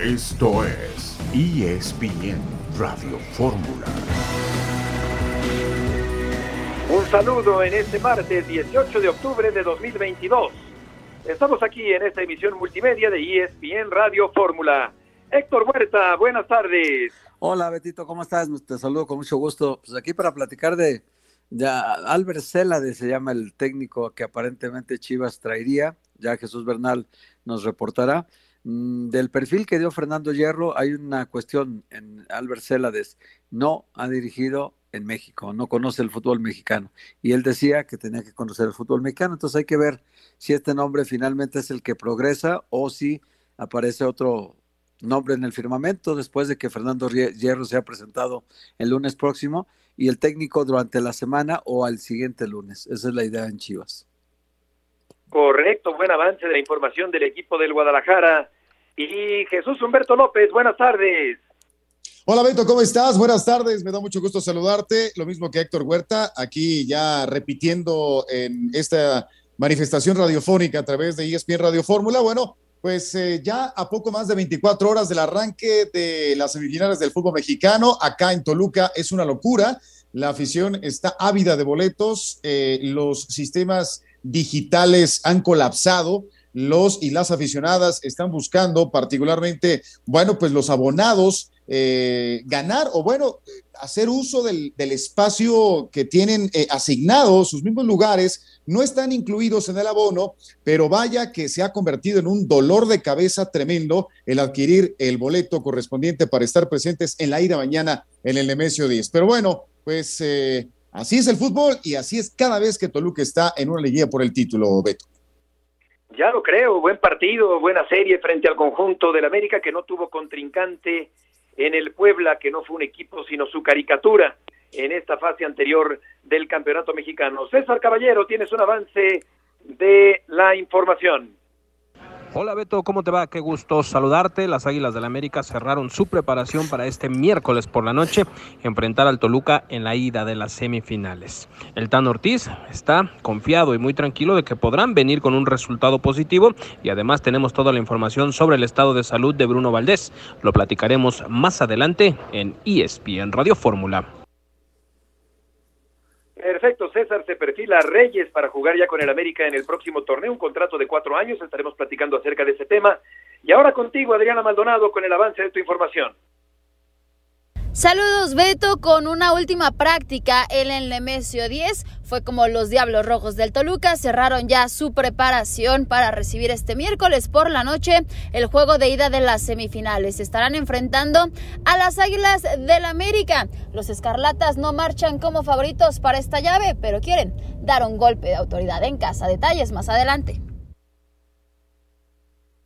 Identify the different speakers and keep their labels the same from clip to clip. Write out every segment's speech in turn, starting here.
Speaker 1: Esto es ESPN Radio Fórmula.
Speaker 2: Un saludo en este martes 18 de octubre de 2022. Estamos aquí en esta emisión multimedia de ESPN Radio Fórmula. Héctor Huerta, buenas tardes.
Speaker 3: Hola Betito, ¿cómo estás? Te saludo con mucho gusto. Pues aquí para platicar de, ya Albert Celade se llama el técnico que aparentemente Chivas traería, ya Jesús Bernal nos reportará. Mm, del perfil que dio Fernando Hierro, hay una cuestión en Albert Celades. No ha dirigido en México, no conoce el fútbol mexicano. Y él decía que tenía que conocer el fútbol mexicano. Entonces hay que ver si este nombre finalmente es el que progresa o si aparece otro nombre en el firmamento después de que Fernando Hierro se ha presentado el lunes próximo y el técnico durante la semana o al siguiente lunes. Esa es la idea en Chivas.
Speaker 2: Correcto, buen avance de la información del equipo del Guadalajara. Y Jesús Humberto López, buenas tardes.
Speaker 4: Hola Beto, ¿cómo estás? Buenas tardes, me da mucho gusto saludarte. Lo mismo que Héctor Huerta, aquí ya repitiendo en esta manifestación radiofónica a través de ESPN Radio Fórmula. Bueno, pues eh, ya a poco más de 24 horas del arranque de las semifinales del fútbol mexicano, acá en Toluca es una locura. La afición está ávida de boletos, eh, los sistemas digitales han colapsado. Los y las aficionadas están buscando particularmente, bueno, pues los abonados eh, ganar o bueno, hacer uso del, espacio que tienen eh, asignado, sus mismos lugares, no están incluidos en el abono, pero vaya que se ha convertido en un dolor de cabeza tremendo el adquirir el boleto correspondiente para estar presentes en la ida mañana en el Nemesio 10. Pero bueno, pues eh, así es el fútbol y así es cada vez que Toluca está en una liguilla por el título, Beto.
Speaker 2: Ya lo creo, buen partido, buena serie frente al conjunto del América que no tuvo contrincante en el Puebla, que no fue un equipo sino su caricatura en esta fase anterior del Campeonato Mexicano. César Caballero, tienes un avance de la información.
Speaker 5: Hola Beto, ¿cómo te va? Qué gusto saludarte. Las Águilas del la América cerraron su preparación para este miércoles por la noche enfrentar al Toluca en la ida de las semifinales. El Tan Ortiz está confiado y muy tranquilo de que podrán venir con un resultado positivo y además tenemos toda la información sobre el estado de salud de Bruno Valdés. Lo platicaremos más adelante en ESPN Radio Fórmula.
Speaker 2: Perfecto, César se perfila Reyes para jugar ya con el América en el próximo torneo, un contrato de cuatro años, estaremos platicando acerca de ese tema. Y ahora contigo, Adriana Maldonado, con el avance de tu información.
Speaker 6: Saludos Beto con una última práctica en el Nemesio 10. Fue como los Diablos Rojos del Toluca cerraron ya su preparación para recibir este miércoles por la noche el juego de ida de las semifinales. Estarán enfrentando a las Águilas del América. Los Escarlatas no marchan como favoritos para esta llave, pero quieren dar un golpe de autoridad en casa. Detalles más adelante.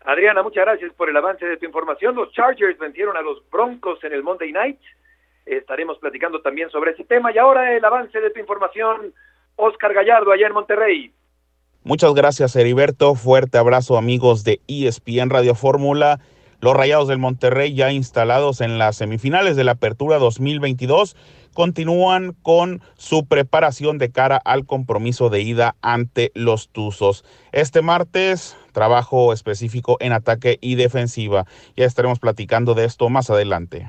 Speaker 2: Adriana, muchas gracias por el avance de tu información. Los Chargers vencieron a los Broncos en el Monday Night Estaremos platicando también sobre ese tema. Y ahora el avance de tu información, Oscar Gallardo, allá en Monterrey.
Speaker 7: Muchas gracias, Heriberto. Fuerte abrazo, amigos de ESPN Radio Fórmula. Los Rayados del Monterrey, ya instalados en las semifinales de la Apertura 2022, continúan con su preparación de cara al compromiso de ida ante los Tuzos. Este martes, trabajo específico en ataque y defensiva. Ya estaremos platicando de esto más adelante.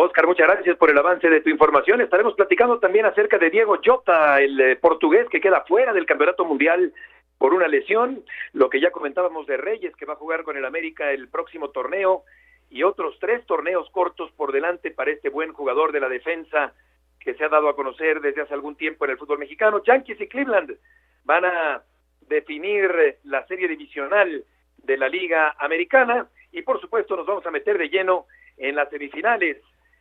Speaker 2: Oscar, muchas gracias por el avance de tu información. Estaremos platicando también acerca de Diego Jota, el eh, portugués que queda fuera del Campeonato Mundial por una lesión, lo que ya comentábamos de Reyes, que va a jugar con el América el próximo torneo, y otros tres torneos cortos por delante para este buen jugador de la defensa que se ha dado a conocer desde hace algún tiempo en el fútbol mexicano. Yankees y Cleveland van a definir eh, la serie divisional de la Liga Americana y por supuesto nos vamos a meter de lleno en las semifinales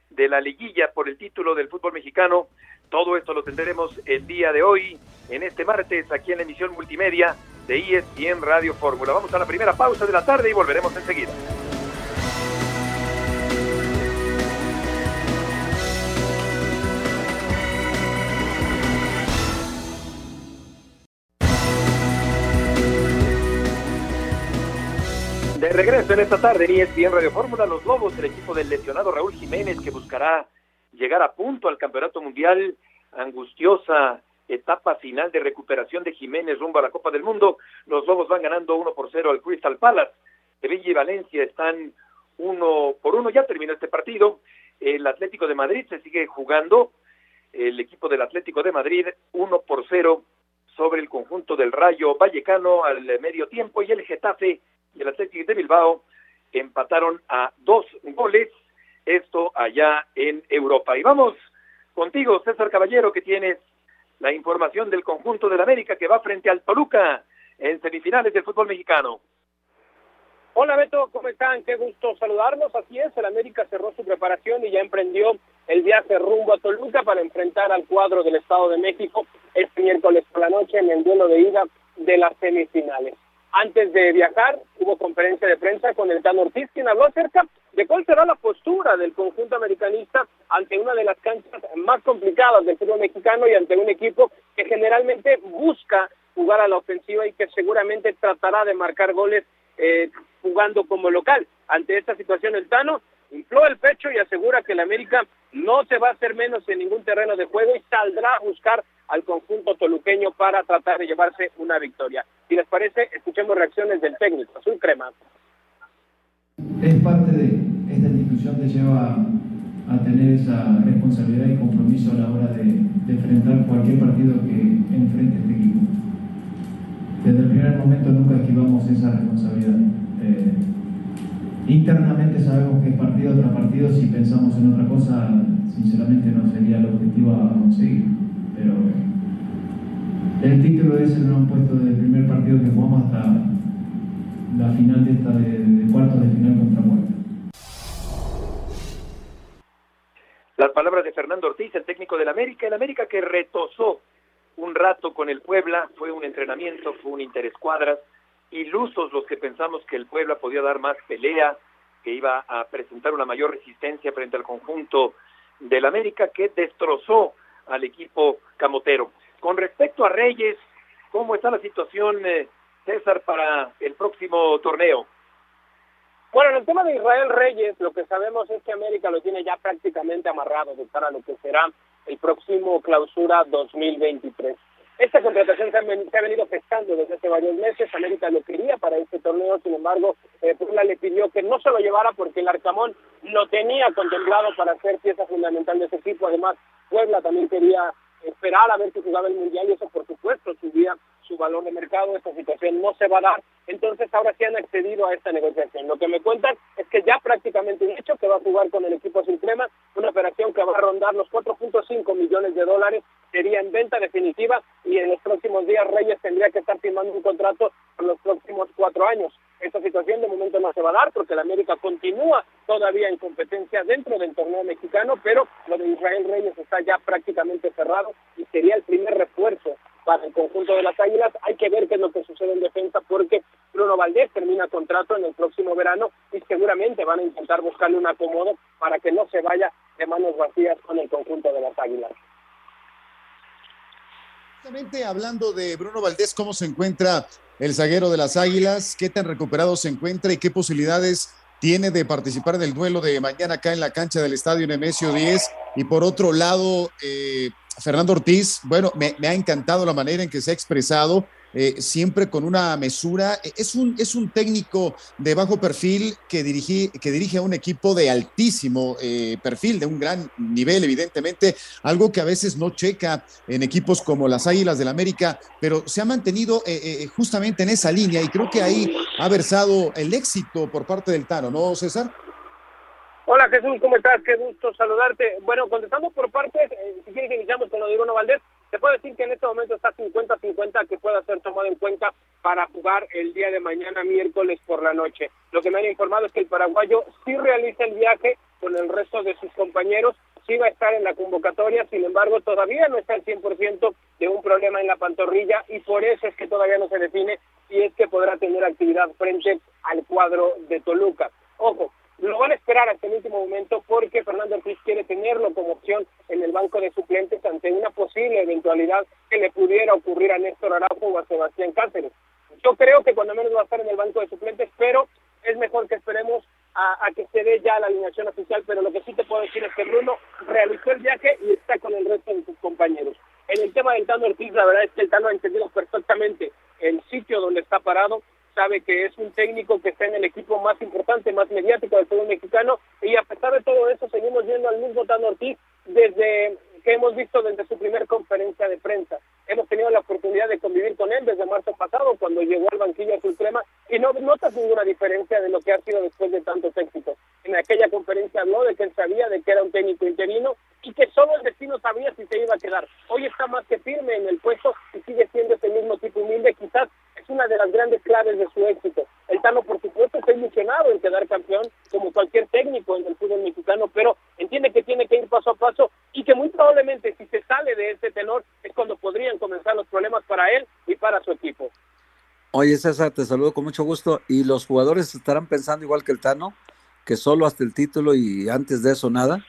Speaker 2: de la liguilla por el título del fútbol mexicano. Todo esto lo tendremos el día de hoy, en este martes, aquí en la emisión multimedia de ESPN Radio Fórmula. Vamos a la primera pausa de la tarde y volveremos enseguida. Regreso en esta tarde en ESPN Radio Fórmula, los Lobos, el equipo del lesionado Raúl Jiménez que buscará llegar a punto al Campeonato Mundial, angustiosa etapa final de recuperación de Jiménez rumbo a la Copa del Mundo. Los Lobos van ganando 1 por 0 al Crystal Palace. Sevilla y Valencia están uno por uno, ya terminó este partido. El Atlético de Madrid se sigue jugando, el equipo del Atlético de Madrid uno por cero sobre el conjunto del Rayo Vallecano al medio tiempo y el Getafe y el Atlético de Bilbao empataron a dos goles, esto allá en Europa. Y vamos contigo, César Caballero, que tienes la información del conjunto del América que va frente al Toluca en semifinales del fútbol mexicano.
Speaker 8: Hola Beto, ¿cómo están? Qué gusto saludarlos. Así es, el América cerró su preparación y ya emprendió el viaje rumbo a Toluca para enfrentar al cuadro del Estado de México este miércoles por la noche en el duelo de ida de las semifinales. Antes de viajar, hubo conferencia de prensa con el Tano Ortiz, quien habló acerca de cuál será la postura del conjunto americanista ante una de las canchas más complicadas del fútbol mexicano y ante un equipo que generalmente busca jugar a la ofensiva y que seguramente tratará de marcar goles eh, jugando como local. Ante esta situación, el Tano infló el pecho y asegura que el América no se va a hacer menos en ningún terreno de juego y saldrá a buscar al conjunto toluqueño para tratar de llevarse una victoria. Si les parece, escuchemos reacciones del técnico, Azul Crema.
Speaker 9: Es parte de esta institución que lleva a tener esa responsabilidad y compromiso a la hora de, enfrentar cualquier partido que enfrente este equipo. Desde el primer momento nunca esquivamos esa responsabilidad. Eh, internamente sabemos que es partido tras partido, si pensamos en otra cosa, sinceramente no sería el objetivo a conseguir. Pero el título ese lo han puesto desde el primer partido que jugamos hasta la final de esta de, de cuartos de final contra Muerta.
Speaker 2: Las palabras de Fernando Ortiz, el técnico del América, el América que retosó un rato con el Puebla, fue un entrenamiento, fue un interescuadras, ilusos los que pensamos que el Puebla podía dar más pelea, que iba a presentar una mayor resistencia frente al conjunto del América que destrozó al equipo camotero. Con respecto a Reyes, ¿cómo está la situación, eh, César, para el próximo torneo?
Speaker 8: Bueno, en el tema de Israel Reyes, lo que sabemos es que América lo tiene ya prácticamente amarrado de cara a lo que será el próximo clausura 2023. Esta contratación se ha, venido gestando desde hace varios meses. América lo quería para este torneo, sin embargo, eh, Puebla le pidió que no se lo llevara porque el Arcamón lo tenía contemplado para ser pieza fundamental de ese equipo. Además, Puebla también quería esperar a ver si jugaba el Mundial y eso, por supuesto, subía su valor de mercado. Esta situación no se va a dar. Entonces, ahora sí han accedido a esta negociación. Lo que me cuentan es que ya prácticamente un hecho que va a jugar con el equipo sin crema, una operación que va a rondar los 4.5 millones de dólares sería en venta definitiva y en los próximos días Reyes tendría que estar firmando un contrato por los próximos cuatro años. Esta situación de momento no se va a dar porque la América continúa todavía en competencia dentro del torneo mexicano, pero lo de Israel Reyes está ya prácticamente cerrado y sería el primer refuerzo para el conjunto de las Águilas. Hay que ver qué es lo que sucede en defensa porque Bruno Valdés termina contrato en el próximo verano y seguramente van a intentar buscarle un acomodo para que no se vaya de manos vacías con el conjunto de las Águilas.
Speaker 4: Justamente hablando de Bruno Valdés, ¿cómo se encuentra el zaguero de las Águilas? ¿Qué tan recuperado se encuentra y qué posibilidades tiene de participar en el duelo de mañana acá en la cancha del Estadio Nemesio 10? Y por otro lado, eh, Fernando Ortiz, bueno, me, ha encantado la manera en que se ha expresado eh, siempre con una mesura. E, es un, es un técnico de bajo perfil que, dirige, que dirige a un equipo de altísimo eh, perfil, de un gran nivel, evidentemente, algo que a veces no checa en equipos como las Águilas del América, pero se ha mantenido eh, justamente en esa línea y creo que ahí ha versado el éxito por parte del Tano, ¿no, César?
Speaker 8: Hola Jesús, ¿cómo estás? Qué gusto saludarte. Bueno, contestando por partes, si quieres iniciamos con lo de Bruno Valdés, se puede decir que en este momento está 50-50 que pueda ser tomado en cuenta para jugar el día de mañana, miércoles por la noche. Lo que me han informado es que el paraguayo sí realiza el viaje con el resto de sus compañeros, sí va a estar en la convocatoria, sin embargo todavía no está al 100% de un problema en la pantorrilla y por eso es que todavía no se define si es que podrá tener actividad frente al cuadro de Toluca. Ojo, lo van a esperar hasta el último momento porque Fernando Ortiz quiere tenerlo como opción en el banco de suplentes ante una posible eventualidad que le pudiera ocurrir a Néstor Araujo o a Sebastián Cáceres. Yo creo que cuando menos va a estar en el banco de suplentes, pero es mejor que esperemos a, que se dé ya la alineación oficial, pero lo que sí te puedo decir es que Bruno realizó el viaje y está con el resto de sus compañeros. En el tema del Tano Ortiz, la verdad es que el Tano ha entendido perfectamente el sitio donde está parado, sabe que es un técnico que está en el equipo más importante, más mediático del fútbol mexicano y a pesar de todo eso seguimos viendo al mismo Tano Ortiz desde que hemos visto desde su primer conferencia de prensa. Hemos tenido la oportunidad de convivir con él desde marzo pasado cuando llegó al banquillo azul crema y no notas ninguna diferencia de lo que ha sido después de tantos éxitos. En aquella conferencia habló de que él sabía de que era un técnico interino y que solo el destino sabía si se iba a quedar. Hoy está más que firme en el puesto y sigue siendo ese mismo tipo humilde. Quizás es una de las grandes claves de su éxito. El Tano, por supuesto, está ilusionado en quedar campeón, como cualquier técnico en el fútbol mexicano, pero entiende que tiene que ir paso a paso y que muy probablemente si se sale de ese tenor es cuando podrían comenzar los problemas para él y para su equipo.
Speaker 3: Oye, César, te saludo con mucho gusto. ¿Y los jugadores estarán pensando igual que el Tano? ¿Que solo hasta el título y antes de eso nada?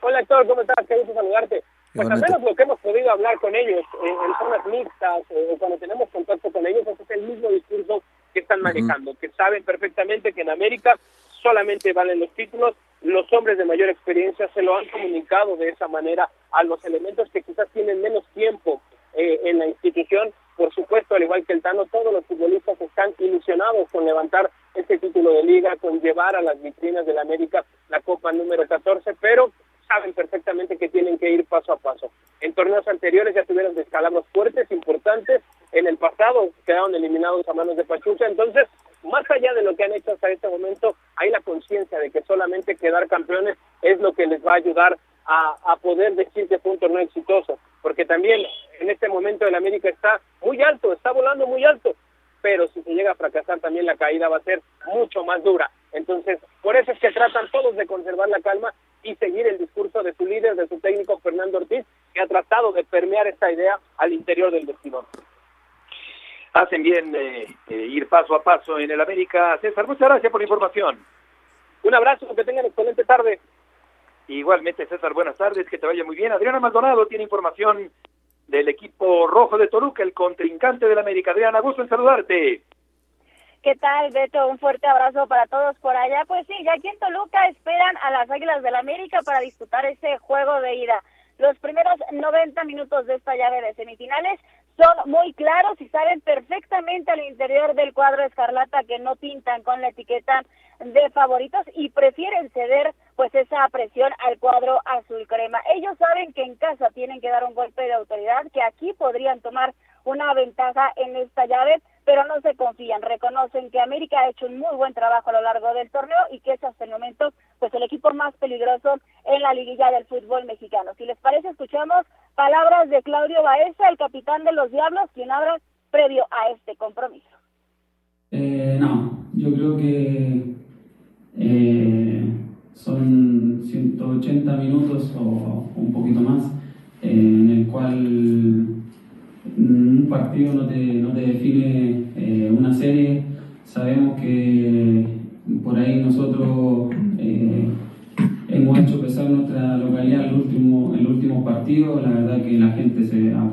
Speaker 8: Hola, Héctor, ¿cómo estás? Qué gusto saludarte. Pues al menos lo que hemos podido hablar con ellos en, zonas mixtas, eh, cuando tenemos contacto con ellos, ese es el mismo discurso que están manejando, que saben perfectamente que en América solamente valen los títulos, los hombres de mayor experiencia se lo han comunicado de esa manera a los elementos que quizás tienen menos tiempo eh, en la institución. Por supuesto, al igual que el Tano, todos los futbolistas están ilusionados con levantar este título de liga, con llevar a las vitrinas de la América la Copa número 14, pero saben perfectamente que tienen que ir paso a paso. En torneos anteriores ya tuvieron descalabros fuertes, importantes. En el pasado quedaron eliminados a manos de Pachuca. Entonces, más allá de lo que han hecho hasta este momento, hay la conciencia de que solamente quedar campeones es lo que les va a ayudar a, a, poder decir que fue un torneo exitoso. Porque también en este momento el América está muy alto, está volando muy alto. Pero si se llega a fracasar, también la caída va a ser mucho más dura. Entonces, por eso es que tratan todos de conservar la calma y seguir el discurso de su líder, de su técnico Fernando Ortiz, que ha tratado de permear esta idea al interior del vestidor.
Speaker 2: Hacen bien eh, eh, ir paso a paso en el América. César, muchas gracias por la información.
Speaker 8: Un abrazo, que tengan excelente tarde.
Speaker 2: Igualmente, César, buenas tardes, que te vaya muy bien. Adriana Maldonado tiene información del equipo rojo de Toluca, el contrincante del América. Adriana, gusto en saludarte.
Speaker 10: ¿Qué tal, Beto? Un fuerte abrazo para todos por allá. Pues sí, ya aquí en Toluca esperan a las Águilas del América para disputar ese juego de ida. Los primeros 90 minutos de esta llave de semifinales son muy claros y saben perfectamente al interior del cuadro escarlata que no pintan con la etiqueta de favoritos y prefieren ceder pues esa presión al cuadro azul crema. Ellos saben que en casa tienen que dar un golpe de autoridad, que aquí podrían tomar una ventaja en esta llave, pero no se confían, reconocen que América ha hecho un muy buen trabajo a lo largo del torneo y que es hasta el momento pues el equipo más peligroso en la liguilla del fútbol mexicano. Si les parece, escuchamos palabras de Claudio Baeza, el capitán de los Diablos, quien habla previo a este compromiso.
Speaker 11: Eh, no, yo creo que eh, son 180 minutos o un poquito más en el cual un partido no te, no te define eh, una serie. Sabemos que por ahí nosotros eh, hemos hecho pesar nuestra localidad el último, el último partido. La verdad que la gente se ha,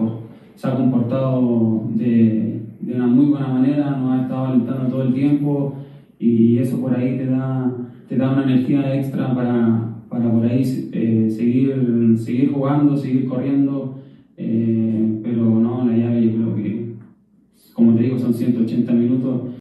Speaker 11: se ha comportado de, de, una muy buena manera, nos ha estado alentando todo el tiempo y eso por ahí te da, te da una energía extra para, para por ahí eh, seguir, seguir jugando, seguir corriendo. Eh, pero no, la llave yo creo que, como te digo, son 180 minutos.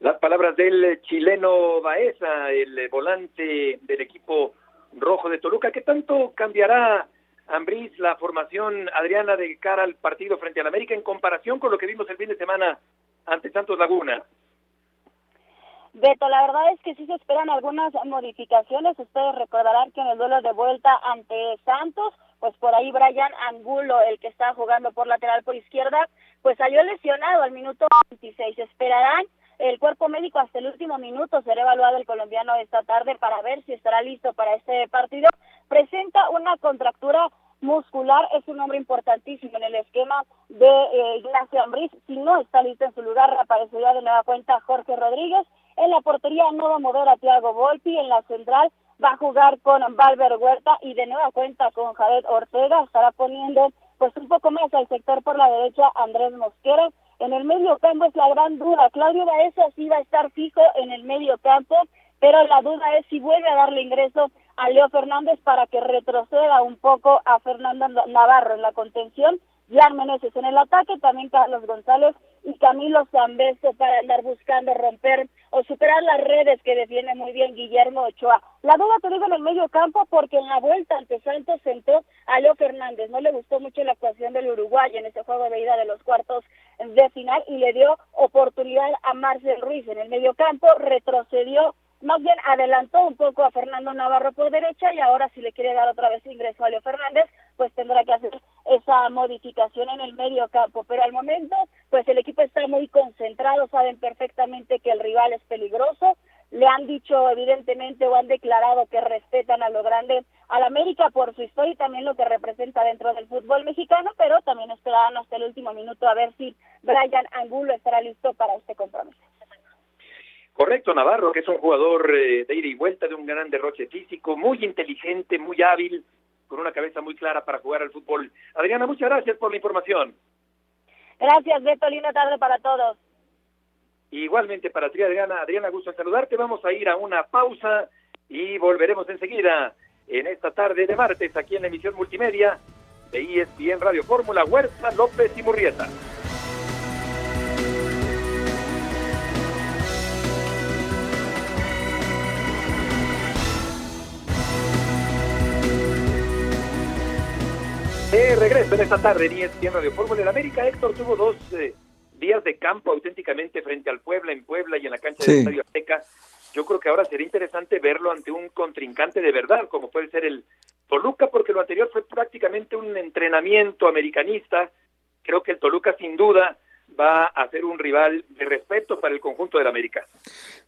Speaker 2: Las palabras del chileno Baeza, el volante del equipo rojo de Toluca. ¿Qué tanto cambiará, Ambriz, la formación Adriana de cara al partido frente al América en comparación con lo que vimos el fin de semana ante Santos Laguna?
Speaker 10: Beto, la verdad es que sí se esperan algunas modificaciones. Ustedes recordarán que en el duelo de vuelta ante Santos, pues por ahí Brian Angulo, el que está jugando por lateral por izquierda, pues salió lesionado al minuto 26. Esperarán el cuerpo médico hasta el último minuto. Será evaluado el colombiano esta tarde para ver si estará listo para este partido. Presenta una contractura muscular es un hombre importantísimo en el esquema de eh, Ignacio Ambriz. Si no está listo en su lugar, aparecería de nueva cuenta Jorge Rodríguez en la portería no va a mover a Thiago Volpi, en la central va a jugar con Valver Huerta y de nueva cuenta con Jared Ortega, estará poniendo pues un poco más al sector por la derecha Andrés Mosquera. En el medio campo es la gran duda. Claudio Baeza sí va a estar fijo en el medio campo, pero la duda es si vuelve a darle ingreso a Leo Fernández para que retroceda un poco a Fernando Navarro en la contención. Jan Meneses en el ataque, también Carlos González y Camilo Zambeso para andar buscando romper o superar las redes que defiende muy bien Guillermo Ochoa. La duda te digo en el medio campo porque en la vuelta ante Santos sentó a Leo Fernández. No le gustó mucho la actuación del Uruguay en ese juego de ida de los cuartos de final y le dio oportunidad a Marcel Ruiz en el medio campo, retrocedió más bien adelantó un poco a Fernando Navarro por derecha y ahora si le quiere dar otra vez ingreso a Leo Fernández, pues tendrá que hacer esa modificación en el medio campo. Pero al momento, pues el equipo está muy concentrado, saben perfectamente que el rival es peligroso, le han dicho evidentemente o han declarado que respetan a lo grande al América por su historia y también lo que representa dentro del fútbol mexicano, pero también esperarán hasta el último minuto a ver si Brian Angulo estará listo para este compromiso.
Speaker 2: Correcto, Navarro, que es un jugador eh, de ida y vuelta, de un gran derroche físico, muy inteligente, muy hábil, con una cabeza muy clara para jugar al fútbol. Adriana, muchas gracias por la información.
Speaker 10: Gracias, Beto. Linda tarde para todos.
Speaker 2: Igualmente para ti, Adriana. Adriana, gusto en saludarte. Vamos a ir a una pausa y volveremos enseguida en esta tarde de martes aquí en la emisión multimedia de ESPN Radio Fórmula Huerta López y Murrieta. De regreso en esta tarde en ESPN Radio Fórmula. En América, Héctor tuvo dos eh, días de campo auténticamente frente al Puebla, en Puebla y en la cancha del Estadio Azteca. Yo creo que ahora sería interesante verlo ante un contrincante de verdad, como puede ser el Toluca, porque lo anterior fue prácticamente un entrenamiento americanista. Creo que el Toluca, sin duda, va a ser un rival de respeto para el conjunto del América.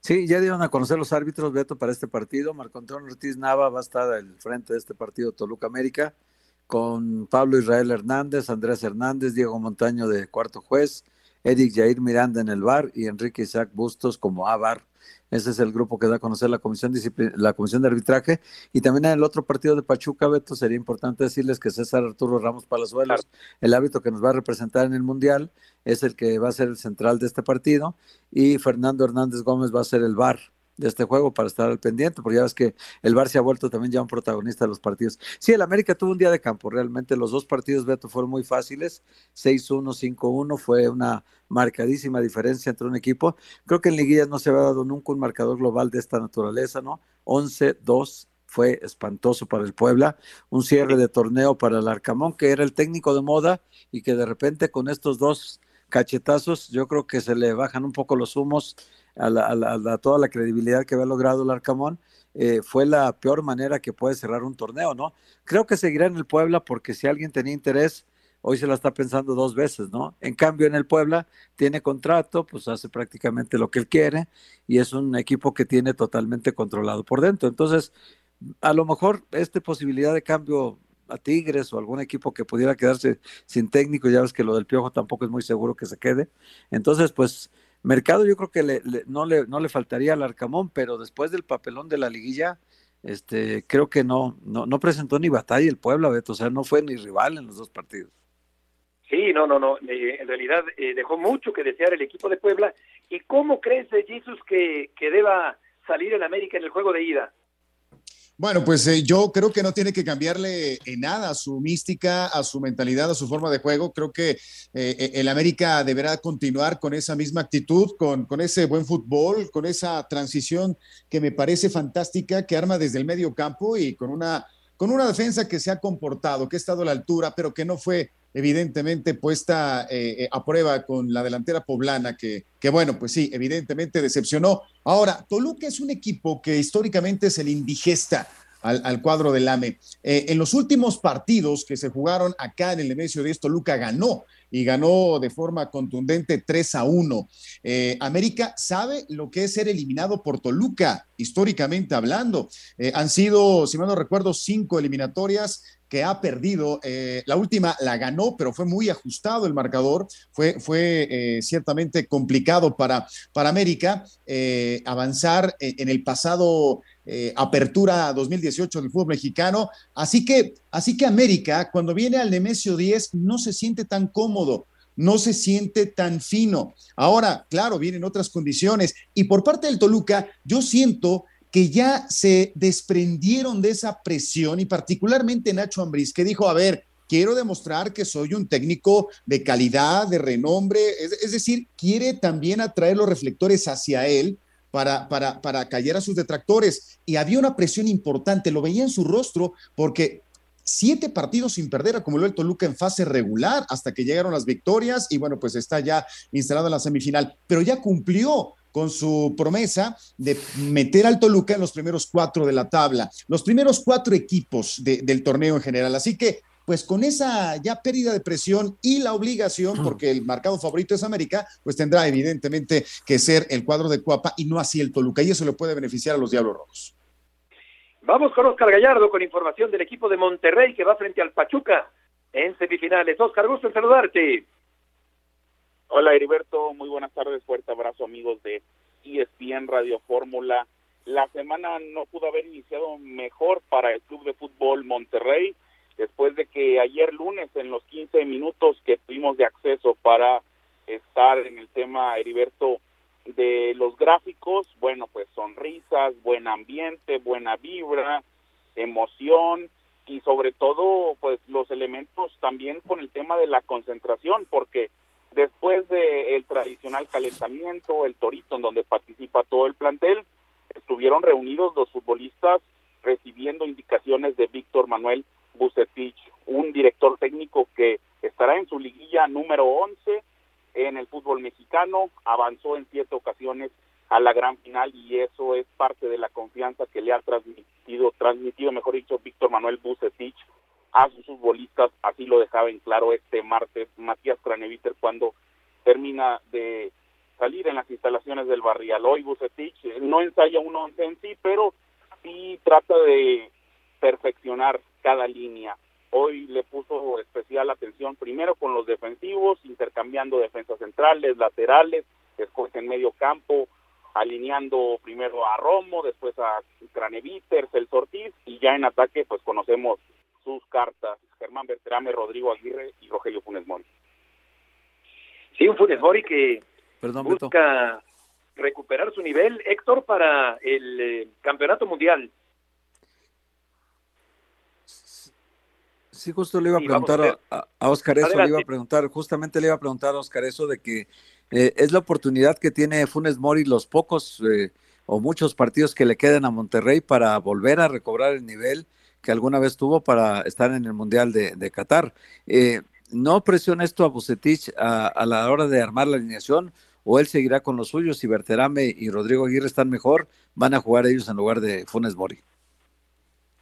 Speaker 3: Sí, ya dieron a conocer los árbitros, Beto, para este partido. Marco Antonio Ortiz Nava va a estar al frente de este partido Toluca América con Pablo Israel Hernández, Andrés Hernández, Diego Montaño de cuarto juez, Eric Jair Miranda en el bar y Enrique Isaac Bustos como A-bar. Ese es el grupo que da a conocer la comisión, la comisión de arbitraje. Y también en el otro partido de Pachuca, Beto, sería importante decirles que César Arturo Ramos Palazuelos, el árbitro que nos va a representar en el Mundial, es el que va a ser el central de este partido. Y Fernando Hernández Gómez va a ser el bar de este juego para estar al pendiente, porque ya ves que el Bar se ha vuelto también ya un protagonista de los partidos. Sí, el América tuvo un día de campo, realmente los dos partidos, Beto, fueron muy fáciles, 6-1, 5-1, fue una marcadísima diferencia entre un equipo. Creo que en liguillas no se había dado nunca un marcador global de esta naturaleza, ¿no? 11-2 fue espantoso para el Puebla, un cierre de torneo para el Arcamón, que era el técnico de moda y que de repente con estos dos cachetazos, yo creo que se le bajan un poco los humos a, toda la credibilidad que había logrado el Arcamón, eh, fue la peor manera que puede cerrar un torneo, ¿no? Creo que seguirá en el Puebla porque si alguien tenía interés, hoy se la está pensando dos veces, ¿no? En cambio, en el Puebla tiene contrato, pues hace prácticamente lo que él quiere y es un equipo que tiene totalmente controlado por dentro. Entonces, a lo mejor esta posibilidad de cambio a Tigres o algún equipo que pudiera quedarse sin técnico, ya ves que lo del Piojo tampoco es muy seguro que se quede. Entonces, pues Mercado yo creo que le, no, le, no le faltaría al Arcamón, pero después del papelón de la liguilla, este, creo que no, no, no presentó ni batalla el Puebla, Beto, o sea, no fue ni rival en los dos partidos.
Speaker 2: Sí, no, no, no, eh, en realidad eh, dejó mucho que desear el equipo de Puebla. ¿Y cómo crees, Jesús, que, que deba salir el América en el juego de ida?
Speaker 4: Bueno, pues eh, yo creo que no tiene que cambiarle en nada a su mística, a su mentalidad, a su forma de juego. Creo que eh, eh, el América deberá continuar con esa misma actitud, con, con ese buen fútbol, con esa transición que me parece fantástica, que arma desde el medio campo y con una, con una defensa que se ha comportado, que ha estado a la altura, pero que no fue evidentemente puesta eh, eh, a prueba con la delantera poblana, que, bueno, pues sí, evidentemente decepcionó. Ahora, Toluca es un equipo que históricamente se le indigesta al, cuadro del AME. Eh, en los últimos partidos que se jugaron acá en el Nemesio 10, Toluca ganó y ganó de forma contundente 3 a 1. América sabe lo que es ser eliminado por Toluca, históricamente hablando. han sido, si mal no recuerdo, cinco eliminatorias que ha perdido. Eh, la última la ganó, pero fue muy ajustado el marcador. Fue, fue eh, ciertamente complicado para, para América eh, avanzar en, el pasado apertura 2018 del fútbol mexicano. Así que, así que América, cuando viene al Nemesio 10, no se siente tan cómodo no se siente tan fino. Ahora, claro, vienen otras condiciones. Y por parte del Toluca, yo siento que ya se desprendieron de esa presión y particularmente Nacho Ambriz, que dijo, a ver, quiero demostrar que soy un técnico de calidad, de renombre, es, decir, quiere también atraer los reflectores hacia él para, para, para callar a sus detractores. Y había una presión importante, lo veía en su rostro, porque siete partidos sin perder, acumuló el Toluca en fase regular hasta que llegaron las victorias y bueno, pues está ya instalado en la semifinal, pero ya cumplió con su promesa de meter al Toluca en los primeros cuatro de la tabla, los primeros cuatro equipos del torneo en general. Así que, pues con esa ya pérdida de presión y la obligación, porque el marcado favorito es América, pues tendrá evidentemente que ser el cuadro de Cuapa y no así el Toluca, y eso le puede beneficiar a los Diablos Rojos.
Speaker 2: Vamos con Oscar Gallardo con información del equipo de Monterrey que va frente al Pachuca en semifinales. Oscar, gusto en saludarte.
Speaker 12: Hola Heriberto, muy buenas tardes, fuerte abrazo amigos de ESPN Radio Fórmula. La semana no pudo haber iniciado mejor para el Club de Fútbol Monterrey, después de que ayer lunes en los 15 minutos que tuvimos de acceso para estar en el tema Heriberto de los gráficos, bueno, pues sonrisas, buen ambiente, buena vibra, emoción y sobre todo pues los elementos también con el tema de la concentración, porque Después del tradicional calentamiento, el torito en donde participa todo el plantel, estuvieron reunidos los futbolistas recibiendo indicaciones de Víctor Manuel Bucetich, un director técnico que estará en su liguilla número 11 en el fútbol mexicano, avanzó en siete ocasiones a la gran final y eso es parte de la confianza que le ha transmitido, transmitido mejor dicho, Víctor Manuel Bucetich a sus futbolistas, así lo dejaba en claro este martes Matías Craneviter cuando termina de salir en las instalaciones del barrial. Hoy Bucetich eh, no ensaya un once en sí, pero sí trata de perfeccionar cada línea. Hoy le puso especial atención primero con los defensivos, intercambiando defensas centrales, laterales, después en medio campo, alineando primero a Romo, después a Craneviter, el Ortiz, y ya en ataque pues conocemos sus cartas, Germán Berterame, Rodrigo Aguirre y Rogelio Funes Mori.
Speaker 2: Sí, un Funes Mori que busca recuperar su nivel, Héctor, para el eh, campeonato mundial.
Speaker 3: Sí, justo le iba a preguntar a, Oscar eso, le iba a preguntar, justamente le iba a preguntar a Oscar eso de que eh, es la oportunidad que tiene Funes Mori los pocos eh, o muchos partidos que le quedan a Monterrey para volver a recobrar el nivel que alguna vez tuvo para estar en el Mundial de, Qatar. Eh, ¿No presiona esto a Bucetich a, la hora de armar la alineación o él seguirá con los suyos? Si Berterame y Rodrigo Aguirre están mejor, van a jugar ellos en lugar de Funes Mori.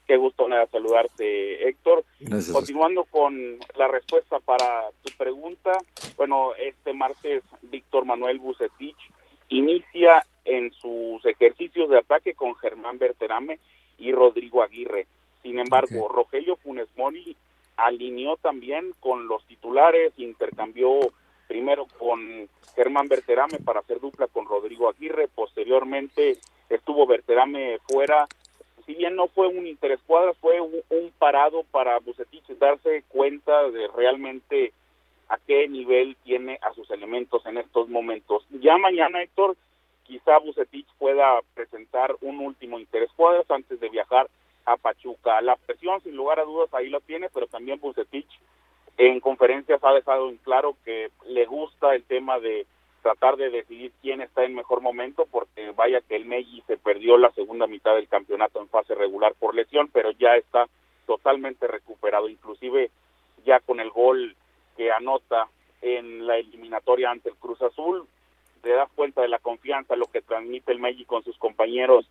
Speaker 12: Qué gusto saludarte, Héctor. Continuando con la respuesta para tu pregunta, bueno, este martes Víctor Manuel Bucetich inicia en sus ejercicios de ataque con Germán Berterame y Rodrigo Aguirre. Sin embargo, Rogelio Funes Mori alineó también con los titulares, intercambió primero con Germán Berterame para hacer dupla con Rodrigo Aguirre, posteriormente estuvo Berterame fuera, si bien no fue un interescuadra, fue un, parado para Bucetich darse cuenta de realmente a qué nivel tiene a sus elementos en estos momentos. Ya mañana, Héctor, quizá Bucetich pueda presentar un último interescuadras antes de viajar a Pachuca. La presión, sin lugar a dudas, ahí lo tiene, pero también Bucetich en conferencias ha dejado en claro que le gusta el tema de tratar de decidir quién está en mejor momento, porque vaya que el Meji se perdió la segunda mitad del campeonato en fase regular por lesión, pero ya está totalmente recuperado, inclusive ya con el gol que anota en la eliminatoria ante el Cruz Azul, te das cuenta de la confianza, lo que transmite el Meji con sus compañeros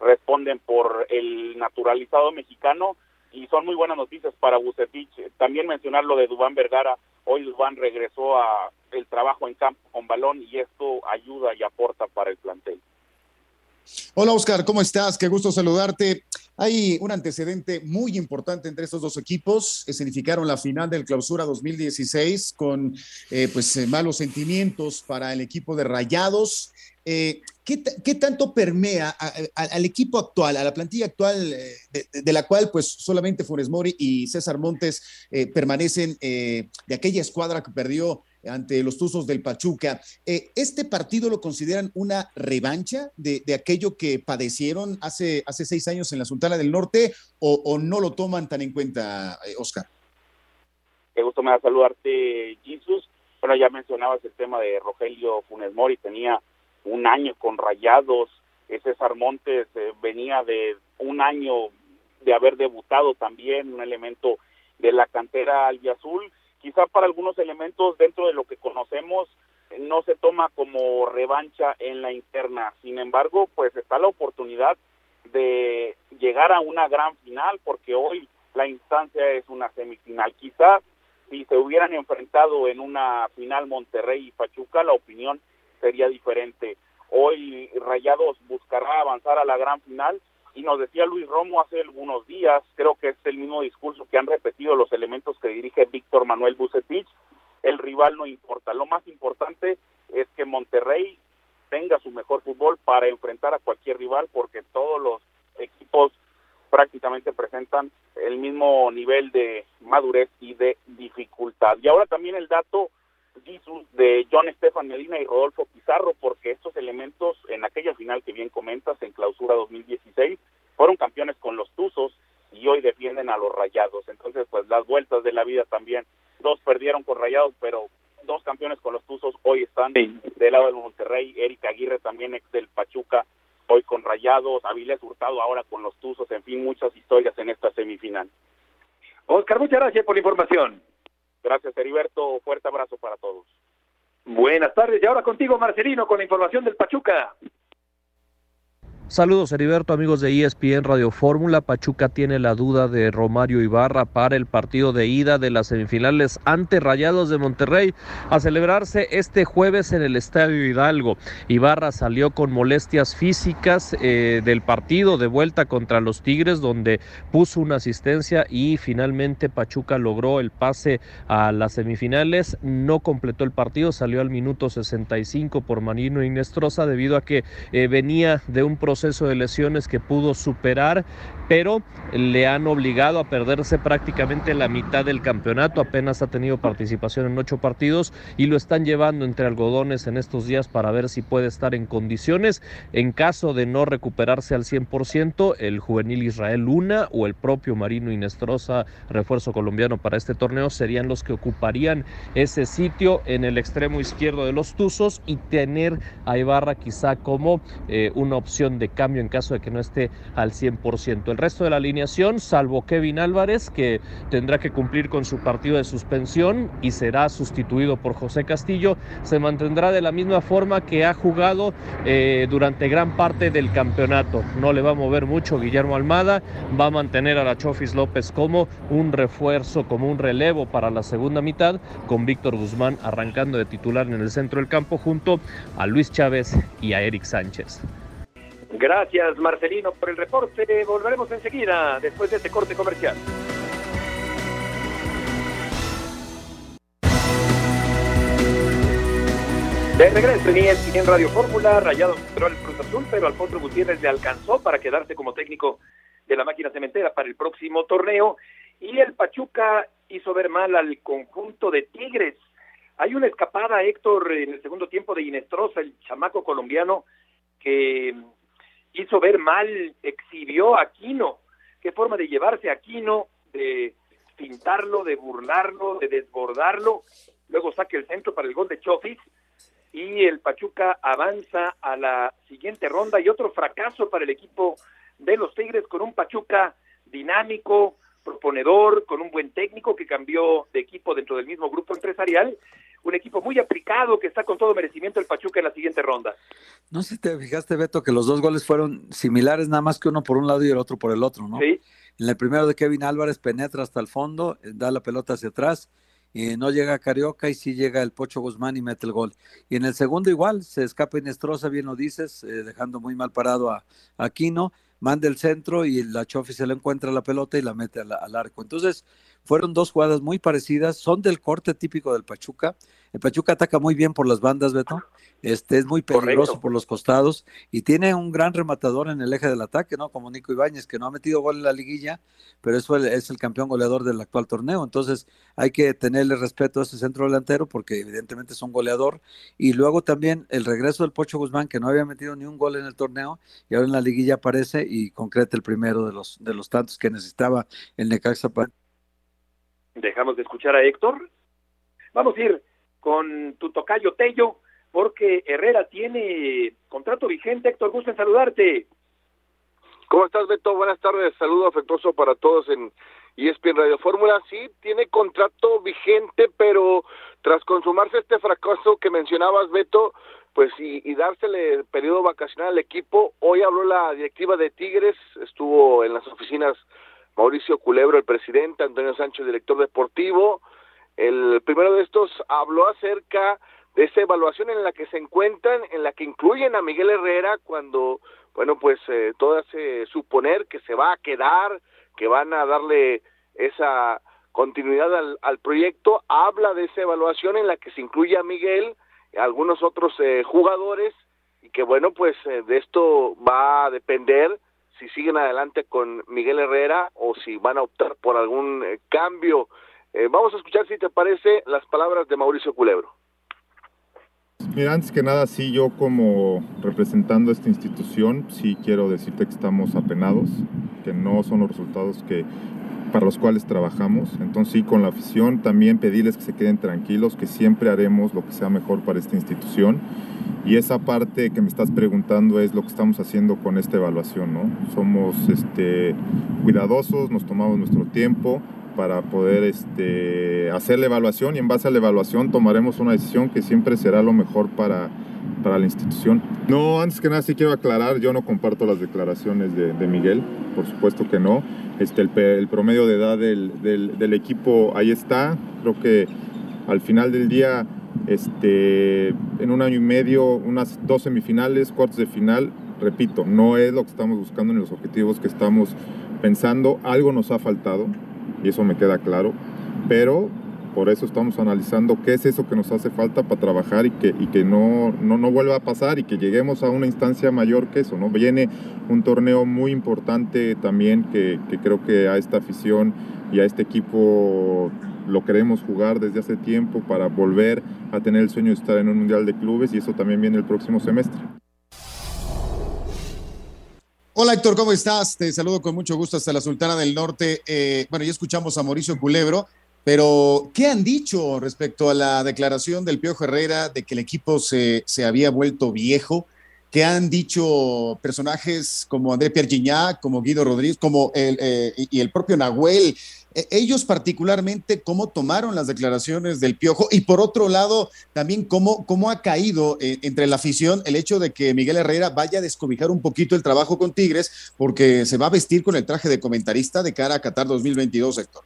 Speaker 12: responden por el naturalizado mexicano y son muy buenas noticias para Bucetich. También mencionar lo de Dubán Vergara, hoy Dubán regresó a el trabajo en campo con balón y esto ayuda y aporta para el plantel.
Speaker 4: Hola Oscar, ¿cómo estás? Qué gusto saludarte. Hay un antecedente muy importante entre estos dos equipos. Escenificaron la final del Clausura 2016 con eh, pues eh, malos sentimientos para el equipo de Rayados. Eh, ¿qué, tanto permea al equipo actual, a la plantilla actual, de, la cual pues solamente Funes Mori y César Montes permanecen de aquella escuadra que perdió ante los Tuzos del Pachuca. Eh, ¿Este partido lo consideran una revancha de, aquello que padecieron hace, hace seis años en la Sultana del Norte o, no lo toman tan en cuenta, eh, Oscar?
Speaker 12: Qué gusto me da saludarte, Jesus. Bueno, ya mencionabas el tema de Rogelio Funes Mori, tenía un año con Rayados. César Montes eh, venía de un año de haber debutado también, un elemento de la cantera albiazul. Quizá para algunos elementos dentro de lo que conocemos eh, no se toma como revancha en la interna. Sin embargo, pues está la oportunidad de llegar a una gran final, porque hoy la instancia es una semifinal. Quizá si se hubieran enfrentado en una final Monterrey y Pachuca, la opinión sería diferente. Hoy Rayados buscará avanzar a la gran final y nos decía Luis Romo hace algunos días, creo que es el mismo discurso que han repetido los elementos que dirige Víctor Manuel Bucetich, el rival no importa, lo más importante es que Monterrey tenga su mejor fútbol para enfrentar a cualquier rival porque todos los equipos prácticamente presentan el mismo nivel de madurez y de dificultad. Y ahora también el dato de John Estefan Medina y Rodolfo Pizarro, porque estos elementos en aquella final que bien comentas, en clausura 2016, fueron campeones con los Tuzos y hoy defienden a los Rayados. Entonces, pues las vueltas de la vida también. Dos perdieron con Rayados, pero dos campeones con los Tuzos hoy están del lado del Monterrey. Eric Aguirre también ex del Pachuca, hoy con Rayados. Avilés Hurtado ahora con los Tuzos. En fin, muchas historias en esta semifinal.
Speaker 2: Oscar, muchas gracias por la información.
Speaker 12: Gracias, Heriberto. Fuerte abrazo para todos.
Speaker 2: Buenas tardes. Y ahora contigo, Marcelino, con la información del Pachuca.
Speaker 5: Saludos Heriberto, amigos de ESPN Radio Fórmula. Pachuca tiene la duda de Romario Ibarra para el partido de ida de las semifinales ante Rayados de Monterrey a celebrarse este jueves en el Estadio Hidalgo. Ibarra salió con molestias físicas eh, del partido de vuelta contra los Tigres donde puso una asistencia y finalmente Pachuca logró el pase a las semifinales. No completó el partido, salió al minuto 65 por Manino Inestrosa debido a que eh, venía de un proceso proceso de lesiones que pudo superar, pero le han obligado a perderse prácticamente la mitad del campeonato. Apenas ha tenido participación en ocho partidos y lo están llevando entre algodones en estos días para ver si puede estar en condiciones. En caso de no recuperarse al 100%, el juvenil Israel Luna o el propio Marino Inestrosa, refuerzo colombiano para este torneo, serían los que ocuparían ese sitio en el extremo izquierdo de los Tuzos y tener a Ibarra quizá como eh, una opción de cambio en caso de que no esté al 100%. El resto de la alineación, salvo Kevin Álvarez, que tendrá que cumplir con su partido de suspensión y será sustituido por José Castillo, se mantendrá de la misma forma que ha jugado eh, durante gran parte del campeonato. No le va a mover mucho Guillermo Almada, va a mantener a la Chofis López como un refuerzo, como un relevo para la segunda mitad, con Víctor Guzmán arrancando de titular en el centro del campo junto a Luis Chávez y a Eric Sánchez.
Speaker 2: Gracias, Marcelino, por el reporte. Volveremos enseguida, después de este corte comercial. De regreso en en Radio Fórmula, Rayado entró el Cruz Azul, pero Alfonso Gutiérrez le alcanzó para quedarse como técnico de la máquina cementera para el próximo torneo. Y el Pachuca hizo ver mal al conjunto de Tigres. Hay una escapada, Héctor, en el segundo tiempo de Inestrosa, el chamaco colombiano, que hizo ver mal, exhibió a Aquino. Qué forma de llevarse a Aquino, de pintarlo, de burlarlo, de desbordarlo. Luego saque el centro para el gol de Chofis y el Pachuca avanza a la siguiente ronda y otro fracaso para el equipo de los Tigres con un Pachuca dinámico, proponedor, con un buen técnico que cambió de equipo dentro del mismo grupo empresarial un equipo muy aplicado que está con todo merecimiento el Pachuca en la siguiente ronda.
Speaker 3: No sé si te fijaste, Beto, que los dos goles fueron similares, nada más que uno por un lado y el otro por el otro, ¿no? Sí. En el primero de Kevin Álvarez penetra hasta el fondo, eh, da la pelota hacia atrás, y no llega a Carioca y sí llega el Pocho Guzmán y mete el gol. Y en el segundo igual, se escapa Inestrosa, bien lo dices, eh, dejando muy mal parado a, Aquino, manda el centro y la Chofi se le encuentra la pelota y la mete al arco. Entonces, fueron dos jugadas muy parecidas, son del corte típico del Pachuca. El Pachuca ataca muy bien por las bandas, Beto. Este es muy peligroso por los costados y tiene un gran rematador en el eje del ataque, ¿no? Como Nico Ibáñez, que no ha metido gol en la liguilla, pero es el, es el campeón goleador del actual torneo. Entonces hay que tenerle respeto a ese centro delantero porque evidentemente es un goleador. Y luego también el regreso del Pocho Guzmán, que no había metido ni un gol en el torneo y ahora en la liguilla aparece y concreta el primero de los, de los tantos que necesitaba el Necaxa para
Speaker 2: Dejamos de escuchar a Héctor. Vamos a ir con tu tocayo Tello, porque Herrera tiene contrato vigente. Héctor, gusto en saludarte.
Speaker 13: ¿Cómo estás, Beto? Buenas tardes. Saludo afectuoso para todos en ESPN Radio Fórmula. Sí, tiene contrato vigente, pero tras consumarse este fracaso que mencionabas, Beto, pues y, y dársele el periodo vacacional al equipo, hoy habló la directiva de Tigres, estuvo en las oficinas Mauricio Culebro, el presidente, Antonio Sánchez, director deportivo. El primero de estos habló acerca de esa evaluación en la que se encuentran, en la que incluyen a Miguel Herrera cuando, bueno, pues eh, todo hace suponer que se va a quedar, que van a darle esa continuidad al, al proyecto. Habla de esa evaluación en la que se incluye a Miguel, y algunos otros eh, jugadores, y que, bueno, pues eh, de esto va a depender si siguen adelante con Miguel Herrera o si van a optar por algún eh, cambio. Eh, vamos a escuchar, si te parece, las palabras de Mauricio Culebro.
Speaker 14: Mira, antes que nada, sí, yo como representando esta institución, sí quiero decirte que estamos apenados, que no son los resultados que para los cuales trabajamos. Entonces sí, con la afición también pedirles que se queden tranquilos, que siempre haremos lo que sea mejor para esta institución. Y esa parte que me estás preguntando es lo que estamos haciendo con esta evaluación, ¿no? Somos este, cuidadosos, nos tomamos nuestro tiempo para poder este, hacer la evaluación y en base a la evaluación tomaremos una decisión que siempre será lo mejor para, para la institución. No, antes que nada sí quiero aclarar, yo no comparto las declaraciones de, de Miguel, por supuesto que no. Este, el, el promedio de edad del, del, del, equipo ahí está, creo que al final del día, este, en un año y medio, unas dos semifinales, cuartos de final, repito, no es lo que estamos buscando en los objetivos que estamos pensando, algo nos ha faltado y eso me queda claro, pero por eso estamos analizando qué es eso que nos hace falta para trabajar y que, y que no, no, no, vuelva a pasar y que lleguemos a una instancia mayor que eso. ¿no? Viene un torneo muy importante también que, que creo que a esta afición y a este equipo lo queremos jugar desde hace tiempo para volver a tener el sueño de estar en un Mundial de Clubes y eso también viene el próximo semestre.
Speaker 4: Hola Héctor, ¿cómo estás? Te saludo con mucho gusto hasta la Sultana del Norte. Eh, bueno, ya escuchamos a Mauricio Culebro, pero ¿qué han dicho respecto a la declaración del Piojo Herrera de que el equipo se, se había vuelto viejo? ¿Qué han dicho personajes como André Pierre como Guido Rodríguez, como el, eh, y el propio Nahuel? Ellos particularmente cómo tomaron las declaraciones del Piojo y por otro lado también cómo, cómo ha caído eh, entre la afición el hecho de que Miguel Herrera vaya a descobijar un poquito el trabajo con Tigres porque se va a vestir con el traje de comentarista de cara a Qatar 2022, Héctor.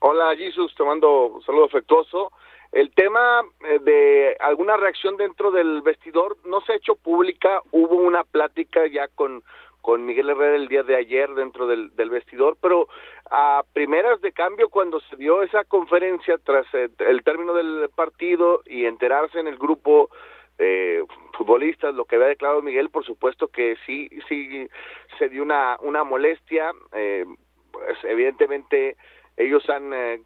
Speaker 13: Hola Jesus, te mando un saludo afectuoso. El tema de alguna reacción dentro del vestidor no se ha hecho pública, hubo una plática ya con con Miguel Herrera el día de ayer dentro del, vestidor, pero a primeras de cambio cuando se dio esa conferencia tras el, el término del partido y enterarse en el grupo eh, futbolistas lo que había declarado Miguel, por supuesto que sí, sí se dio una, una molestia, eh, pues evidentemente ellos han eh,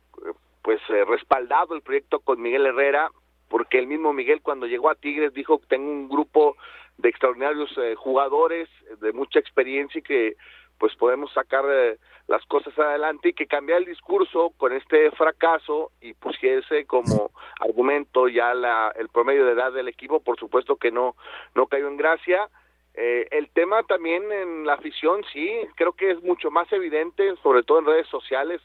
Speaker 13: pues respaldado el proyecto con Miguel Herrera, porque el mismo Miguel cuando llegó a Tigres dijo que tengo un grupo de extraordinarios eh, jugadores de mucha experiencia y que pues podemos sacar eh, las cosas adelante y que cambiar el discurso con este fracaso y pusiese como argumento ya la, el promedio de edad del equipo, por supuesto que no, no cayó en gracia. Eh, el tema también en la afición, sí, creo que es mucho más evidente, sobre todo en redes sociales,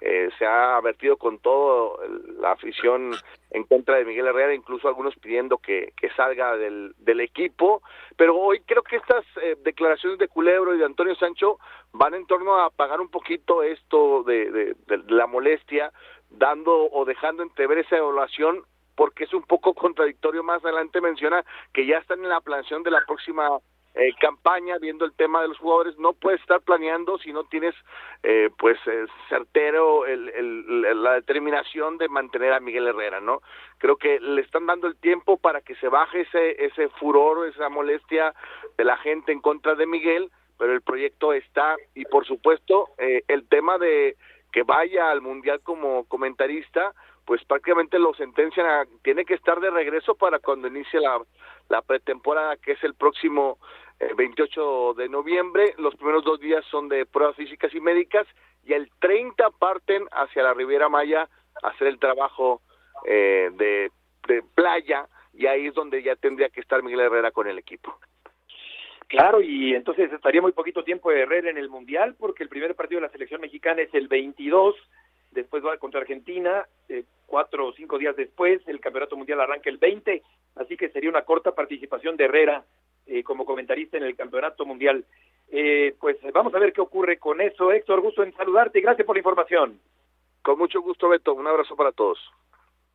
Speaker 13: eh, se ha vertido con todo la afición en contra de Miguel Herrera, incluso algunos pidiendo que, que salga del, del, equipo. Pero hoy creo que estas eh, declaraciones de Culebro y de Antonio Sancho van en torno a apagar un poquito esto de, de, la molestia, dando o dejando entrever esa evaluación porque es un poco contradictorio. Más adelante menciona que ya están en la planeación de la próxima eh, campaña, viendo el tema de los jugadores, no puedes estar planeando si no tienes eh, pues eh, certero el, el, la determinación de mantener a Miguel Herrera, ¿no? Creo que le están dando el tiempo para que se baje ese, ese furor, esa molestia de la gente en contra de Miguel, pero el proyecto está y por supuesto eh, el tema de que vaya al Mundial como comentarista, pues prácticamente lo sentencian a, tiene que estar de regreso para cuando inicie la, la pretemporada que es el próximo eh, 28 de noviembre. Los primeros dos días son de pruebas físicas y médicas y el 30 parten hacia la Riviera Maya a hacer el trabajo eh, de, de playa y ahí es donde ya tendría que estar Miguel Herrera con el equipo.
Speaker 2: Claro, y entonces estaría muy poquito tiempo de Herrera en el Mundial porque el primer partido de la selección mexicana es el 22, después va contra Argentina, eh, cuatro o cinco días después, el Campeonato Mundial arranca el 20, así que sería una corta participación de Herrera eh, como comentarista en el Campeonato Mundial. Eh, pues vamos a ver qué ocurre con eso. Héctor, gusto en saludarte y gracias por la información.
Speaker 13: Con mucho gusto, Beto. Un abrazo para todos.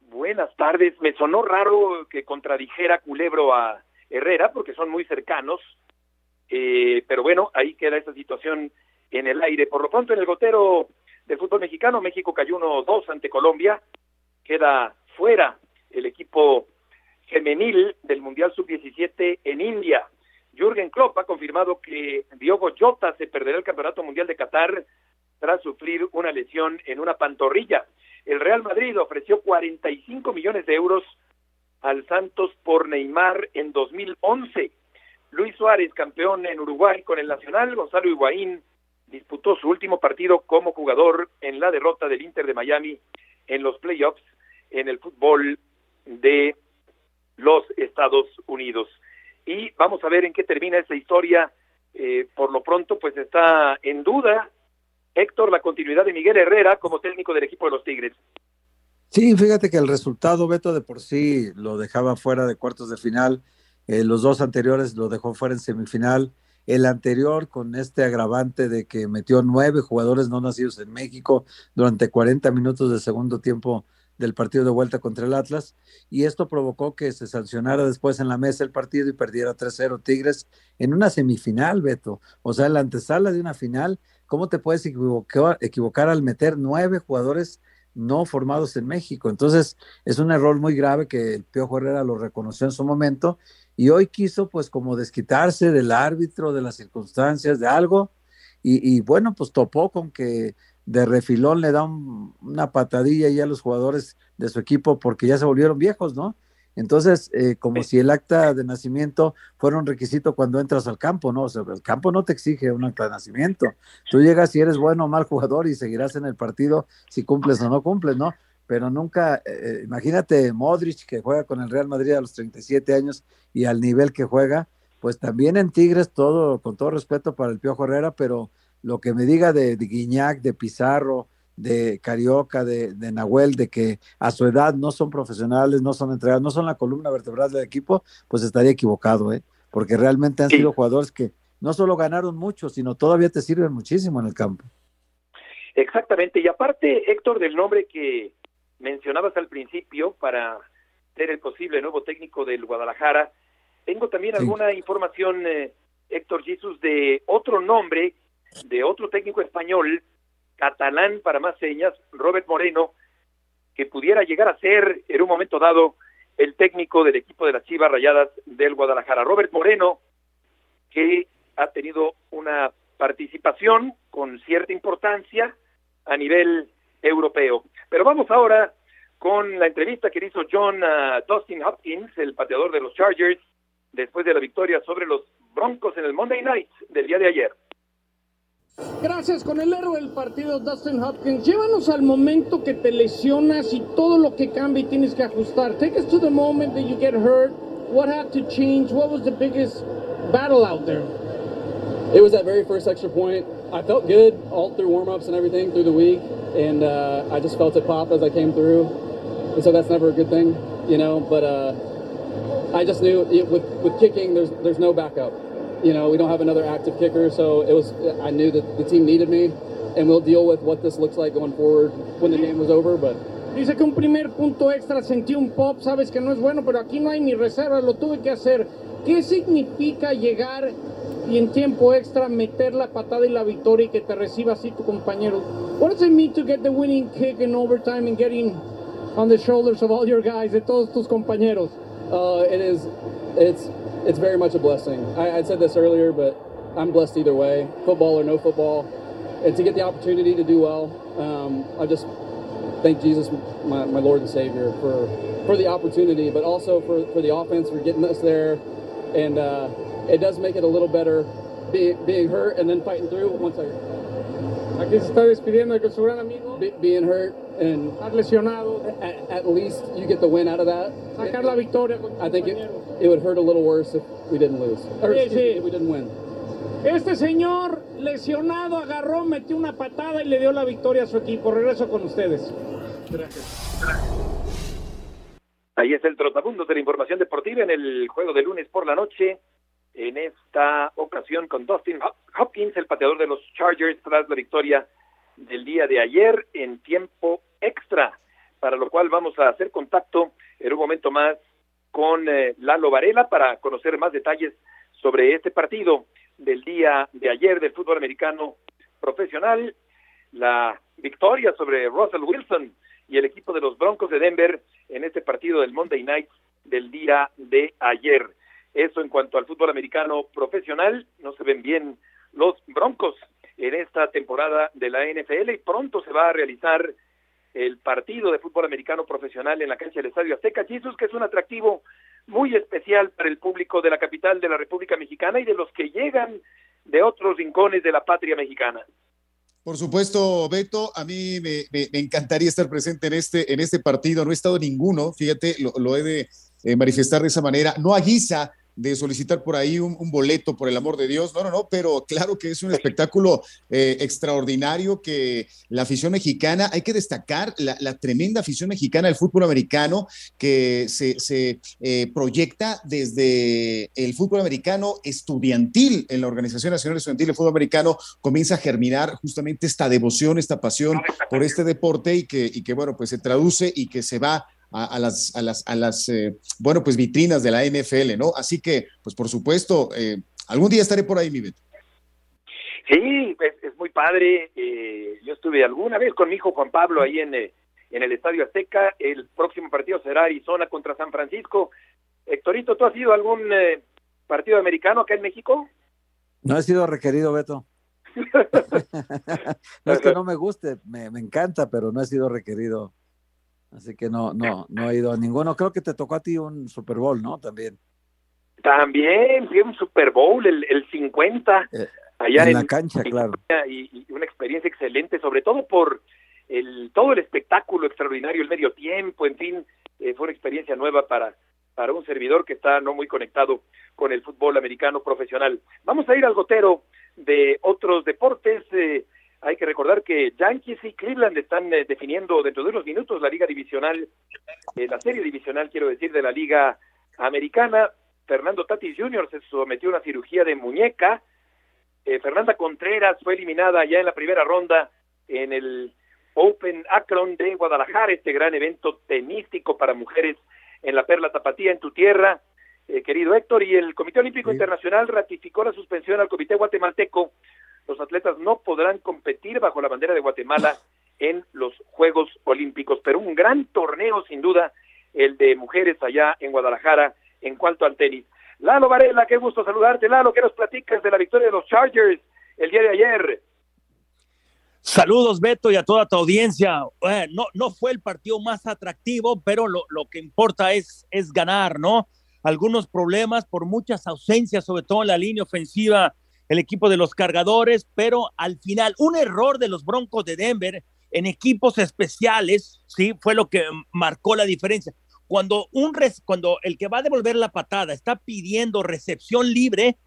Speaker 2: Buenas tardes. Me sonó raro que contradijera Culebro a Herrera porque son muy cercanos eh, pero bueno, ahí queda esta situación en el aire. Por lo pronto, en el gotero del fútbol mexicano, México cayó 1-2 ante Colombia, queda fuera el equipo femenil del Mundial Sub-17 en India. Jürgen Klopp ha confirmado que Diogo Jota se perderá el Campeonato Mundial de Qatar tras sufrir una lesión en una pantorrilla. El Real Madrid ofreció 45 millones de euros al Santos por Neymar en 2011. Luis Suárez, campeón en Uruguay con el Nacional, Gonzalo Higuaín disputó su último partido como jugador en la derrota del Inter de Miami en los playoffs en el fútbol de los Estados Unidos. Y vamos a ver en qué termina esa historia. Eh, por lo pronto, pues está en duda, Héctor, la continuidad de Miguel Herrera como técnico del equipo de los Tigres.
Speaker 3: Sí, fíjate que el resultado, Beto, de por sí lo dejaba fuera de cuartos de final eh, los dos anteriores lo dejó fuera en semifinal. El anterior con este agravante de que metió nueve jugadores no nacidos en México durante 40 minutos de segundo tiempo del partido de vuelta contra el Atlas y esto provocó que se sancionara después en la mesa el partido y perdiera 3-0 Tigres en una semifinal, Beto. O sea, en la antesala de una final, ¿cómo te puedes equivocar, al meter nueve jugadores no formados en México? Entonces, es un error muy grave que el Piojo Herrera lo reconoció en su momento y hoy quiso pues como desquitarse del árbitro, de las circunstancias, de algo, y, bueno, pues topó con que de refilón le da una patadilla ya a los jugadores de su equipo porque ya se volvieron viejos, ¿no? Entonces, eh, como si el acta de nacimiento fuera un requisito cuando entras al campo, ¿no? O sea, el campo no te exige un acta de nacimiento. Tú llegas y eres bueno o mal jugador y seguirás en el partido si cumples o no cumples, ¿no? pero nunca, eh, eh, imagínate Modric que juega con el Real Madrid a los 37 años y al nivel que juega, pues también en Tigres todo, con todo respeto para el Piojo Herrera, pero lo que me diga de, de Guiñac, de Pizarro, de Carioca, de, de, Nahuel, de que a su edad no son profesionales, no son entregados, no son la columna vertebral del equipo, pues estaría equivocado, ¿eh? porque realmente han sido jugadores que no solo ganaron mucho, sino todavía te sirven muchísimo en el campo.
Speaker 2: Exactamente, y aparte, Héctor, del nombre que, mencionabas al principio para ser el posible nuevo técnico del Guadalajara. Tengo también alguna información, eh, Héctor Jesus, de otro nombre, de otro técnico español, catalán para más señas, Robert Moreno, que pudiera llegar a ser en un momento dado el técnico del equipo de las Chivas Rayadas del Guadalajara. Robert Moreno, que ha tenido una participación con cierta importancia a nivel europeo. Pero vamos ahora con la entrevista que hizo John uh, Dustin Hopkins, el pateador de los Chargers, después de la victoria sobre los Broncos en el Monday Night del día de ayer.
Speaker 15: Gracias con el héroe del partido, Dustin Hopkins. Llévanos al momento que te lesionas y todo lo que cambia y tienes que ajustar. Take us to the moment that you get hurt. What had to change? What was the biggest battle out there?
Speaker 16: It was that very first extra point. I felt good all through warm-ups and everything through the week. and uh, I just felt it pop as I came through, and so that's never a good thing, you know. But uh, I just knew it, with with kicking, there's there's no backup. You know, we don't have another active kicker, so it was. I knew that the team needed me, and we'll deal with what this looks like going forward when the game was over. But
Speaker 15: Dice que un primer punto extra sentí un pop, sabes que no es bueno, pero aquí no hay ni reserva, lo tuve que hacer. ¿Qué significa llegar y en tiempo extra meter la patada y la victoria y que te reciba así tu compañero? What does it mean to get the winning kick in overtime and getting on the shoulders of all your guys, de todos tus compañeros?
Speaker 16: Uh, it is, it's, it's very much a blessing. I, I said this earlier, but I'm blessed either way, football or no football. And to get the opportunity to do well, um, I just thank Jesus, my, my Lord and Savior, for, for the opportunity, but also for, for the offense, for getting us there. And uh, it does make it a little better being, being hurt and then fighting through. One second.
Speaker 15: Aquí se está despidiendo de su gran amigo.
Speaker 16: Be- being hurt and
Speaker 15: Estar lesionado.
Speaker 16: at, at least you get the win out of that.
Speaker 15: Sacar la victoria
Speaker 16: I think it, it would hurt a little worse if we didn't lose. Or,
Speaker 15: Sí,
Speaker 16: me,
Speaker 15: sí.
Speaker 16: if we didn't win.
Speaker 15: Este señor lesionado agarró, metió una patada y le dio la victoria a su equipo. Regreso con ustedes.
Speaker 2: Ahí es el trotamundos de la información deportiva en el juego de lunes por la noche. En esta ocasión con Dustin Hop- Hopkins, el pateador de los Chargers, tras la victoria del día de ayer en tiempo extra. Para lo cual vamos a hacer contacto en un momento más con eh, Lalo Varela para conocer más detalles sobre este partido del día de ayer del fútbol americano profesional. La victoria sobre Russell Wilson y el equipo de los Broncos de Denver en este partido del Monday Night del día de ayer. Eso en cuanto al fútbol americano profesional, no se ven bien los Broncos en esta temporada de la NFL y pronto se va a realizar el partido de fútbol americano profesional en la cancha del Estadio Azteca Jesus, que es un atractivo muy especial para el público de la capital de la República Mexicana y de los que llegan de otros rincones de la patria mexicana.
Speaker 4: Por supuesto, Beto, a mí me, encantaría estar presente en este, en este partido. No he estado ninguno, fíjate, lo, lo he de eh, manifestar de esa manera. No a guisa de solicitar por ahí un, un boleto, por el amor de Dios. No, no, no, pero claro que es un espectáculo eh, extraordinario que la afición mexicana, hay que destacar la, la tremenda afición mexicana del fútbol americano que se, se, eh, proyecta desde el fútbol americano estudiantil en la Organización Nacional Estudiantil de Fútbol Americano, comienza a germinar justamente esta devoción, esta pasión por este deporte y que, y que bueno, pues se traduce y que se va a, a las, a las, a las eh, bueno, pues vitrinas de la NFL, ¿no? Así que, pues por supuesto, eh, algún día estaré por ahí, mi Beto.
Speaker 2: Sí, es, es muy padre. eh, yo estuve alguna vez con mi hijo Juan Pablo ahí en, eh, en el Estadio Azteca. El próximo partido será Arizona contra San Francisco. Héctorito, ¿tú has ido a algún eh, partido americano acá en México?
Speaker 3: No he sido requerido, Beto. no es que no me guste, me, me encanta, pero no he sido requerido. Así que no, no, no he ido a ninguno. Creo que te tocó a ti un Super Bowl, ¿no? También.
Speaker 2: También a un Super Bowl, el, el 50, allá
Speaker 3: en
Speaker 2: en,
Speaker 3: la cancha, claro.
Speaker 2: y, y una experiencia excelente, sobre todo por el todo el espectáculo extraordinario, el medio tiempo, en fin, eh, fue una experiencia nueva para, para un servidor que está no muy conectado con el fútbol americano profesional. Vamos a ir al gotero de otros deportes. eh, hay que recordar que Yankees y Cleveland están eh, definiendo dentro de unos minutos la liga divisional, eh, la serie divisional, quiero decir, de la liga americana. Fernando Tatis Jr. se sometió a una cirugía de muñeca. Eh, Fernanda Contreras fue eliminada ya en la primera ronda en el Open Akron de Guadalajara, este gran evento tenístico para mujeres en la Perla Tapatía, en tu tierra, eh, querido Héctor. Y el Comité Olímpico Internacional ratificó la suspensión al Comité Guatemalteco. Los atletas no podrán competir bajo la bandera de Guatemala en los Juegos Olímpicos, pero un gran torneo sin duda el de mujeres allá en Guadalajara en cuanto al tenis. Lalo Varela, qué gusto saludarte. Lalo, ¿qué nos platicas de la victoria de los Chargers el día de ayer?
Speaker 17: Saludos, Beto, y a toda tu audiencia. Eh, no, no fue el partido más atractivo, pero lo, lo que importa es, es ganar, ¿no? Algunos problemas por muchas ausencias, sobre todo en la línea ofensiva, el equipo de los cargadores, pero al final un error de los Broncos de Denver en equipos especiales, sí, fue lo que marcó la diferencia. Cuando, un cuando el que va a devolver la patada está pidiendo recepción libre,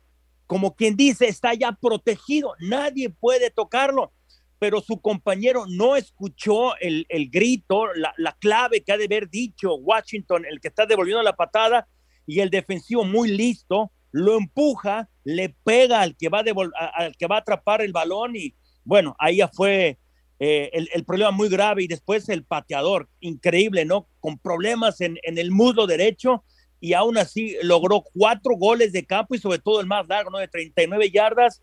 Speaker 17: como quien dice, está ya protegido, nadie puede tocarlo pero su compañero no escuchó el, el grito, la, la, clave que ha de haber dicho Washington, el que está devolviendo la patada, y el defensivo muy listo, lo empuja, le pega al que va a, al que va a atrapar el balón y bueno, ahí ya fue eh, el, el, problema muy grave y después el pateador, increíble, ¿no? Con problemas en, en el muslo derecho y aún así logró cuatro goles de campo y sobre todo el más largo, ¿no? De 39 yardas.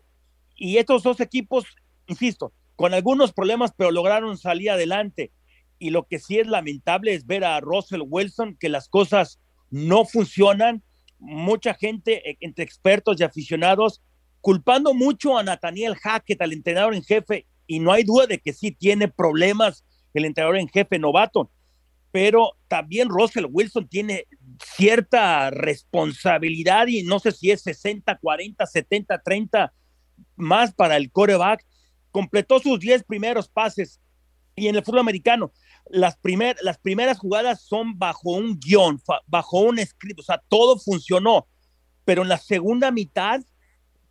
Speaker 17: Y estos dos equipos, insisto, con algunos problemas, pero lograron salir adelante. Y lo que sí es lamentable es ver a Russell Wilson que las cosas no funcionan. Mucha gente, eh, entre expertos y aficionados, culpando mucho a Nathaniel Hackett, al entrenador en jefe, y no hay duda de que sí tiene problemas el entrenador en jefe novato, pero también Russell Wilson tiene cierta responsabilidad y no sé si es 60, 40, 70, 30 más para el coreback completó sus 10 primeros pases. Y en el fútbol americano, las, primer, las primeras jugadas son bajo un guion, bajo un script, o sea, todo funcionó. Pero en la segunda mitad,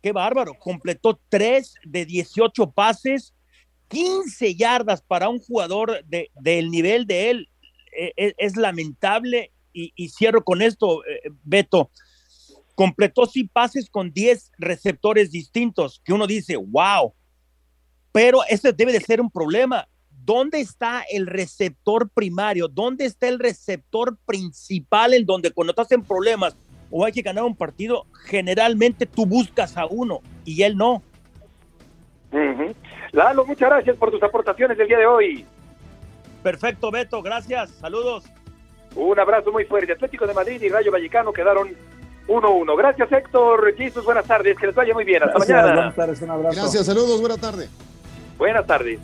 Speaker 17: qué bárbaro, completó 3 de 18 pases, 15 yardas para un jugador de, del nivel de él. E, e, es, lamentable y, cierro con esto, eh, Beto. Completó sí pases con 10 receptores distintos, que uno dice, wow, pero ese debe de ser un problema. ¿Dónde está el receptor primario? ¿Dónde está el receptor principal en donde cuando te hacen problemas o hay que ganar un partido, generalmente tú buscas a uno y él no?
Speaker 2: Lalo, muchas gracias por tus aportaciones del día de hoy.
Speaker 17: Perfecto, Beto, gracias. Saludos.
Speaker 2: Un abrazo muy fuerte. Atlético de Madrid y Rayo Vallecano quedaron 1-1. Gracias, Héctor. Jesús, buenas tardes. Que les vaya muy bien. Hasta mañana.
Speaker 4: Buenas tardes, un abrazo. Gracias, saludos, buenas tardes.
Speaker 2: Buenas tardes.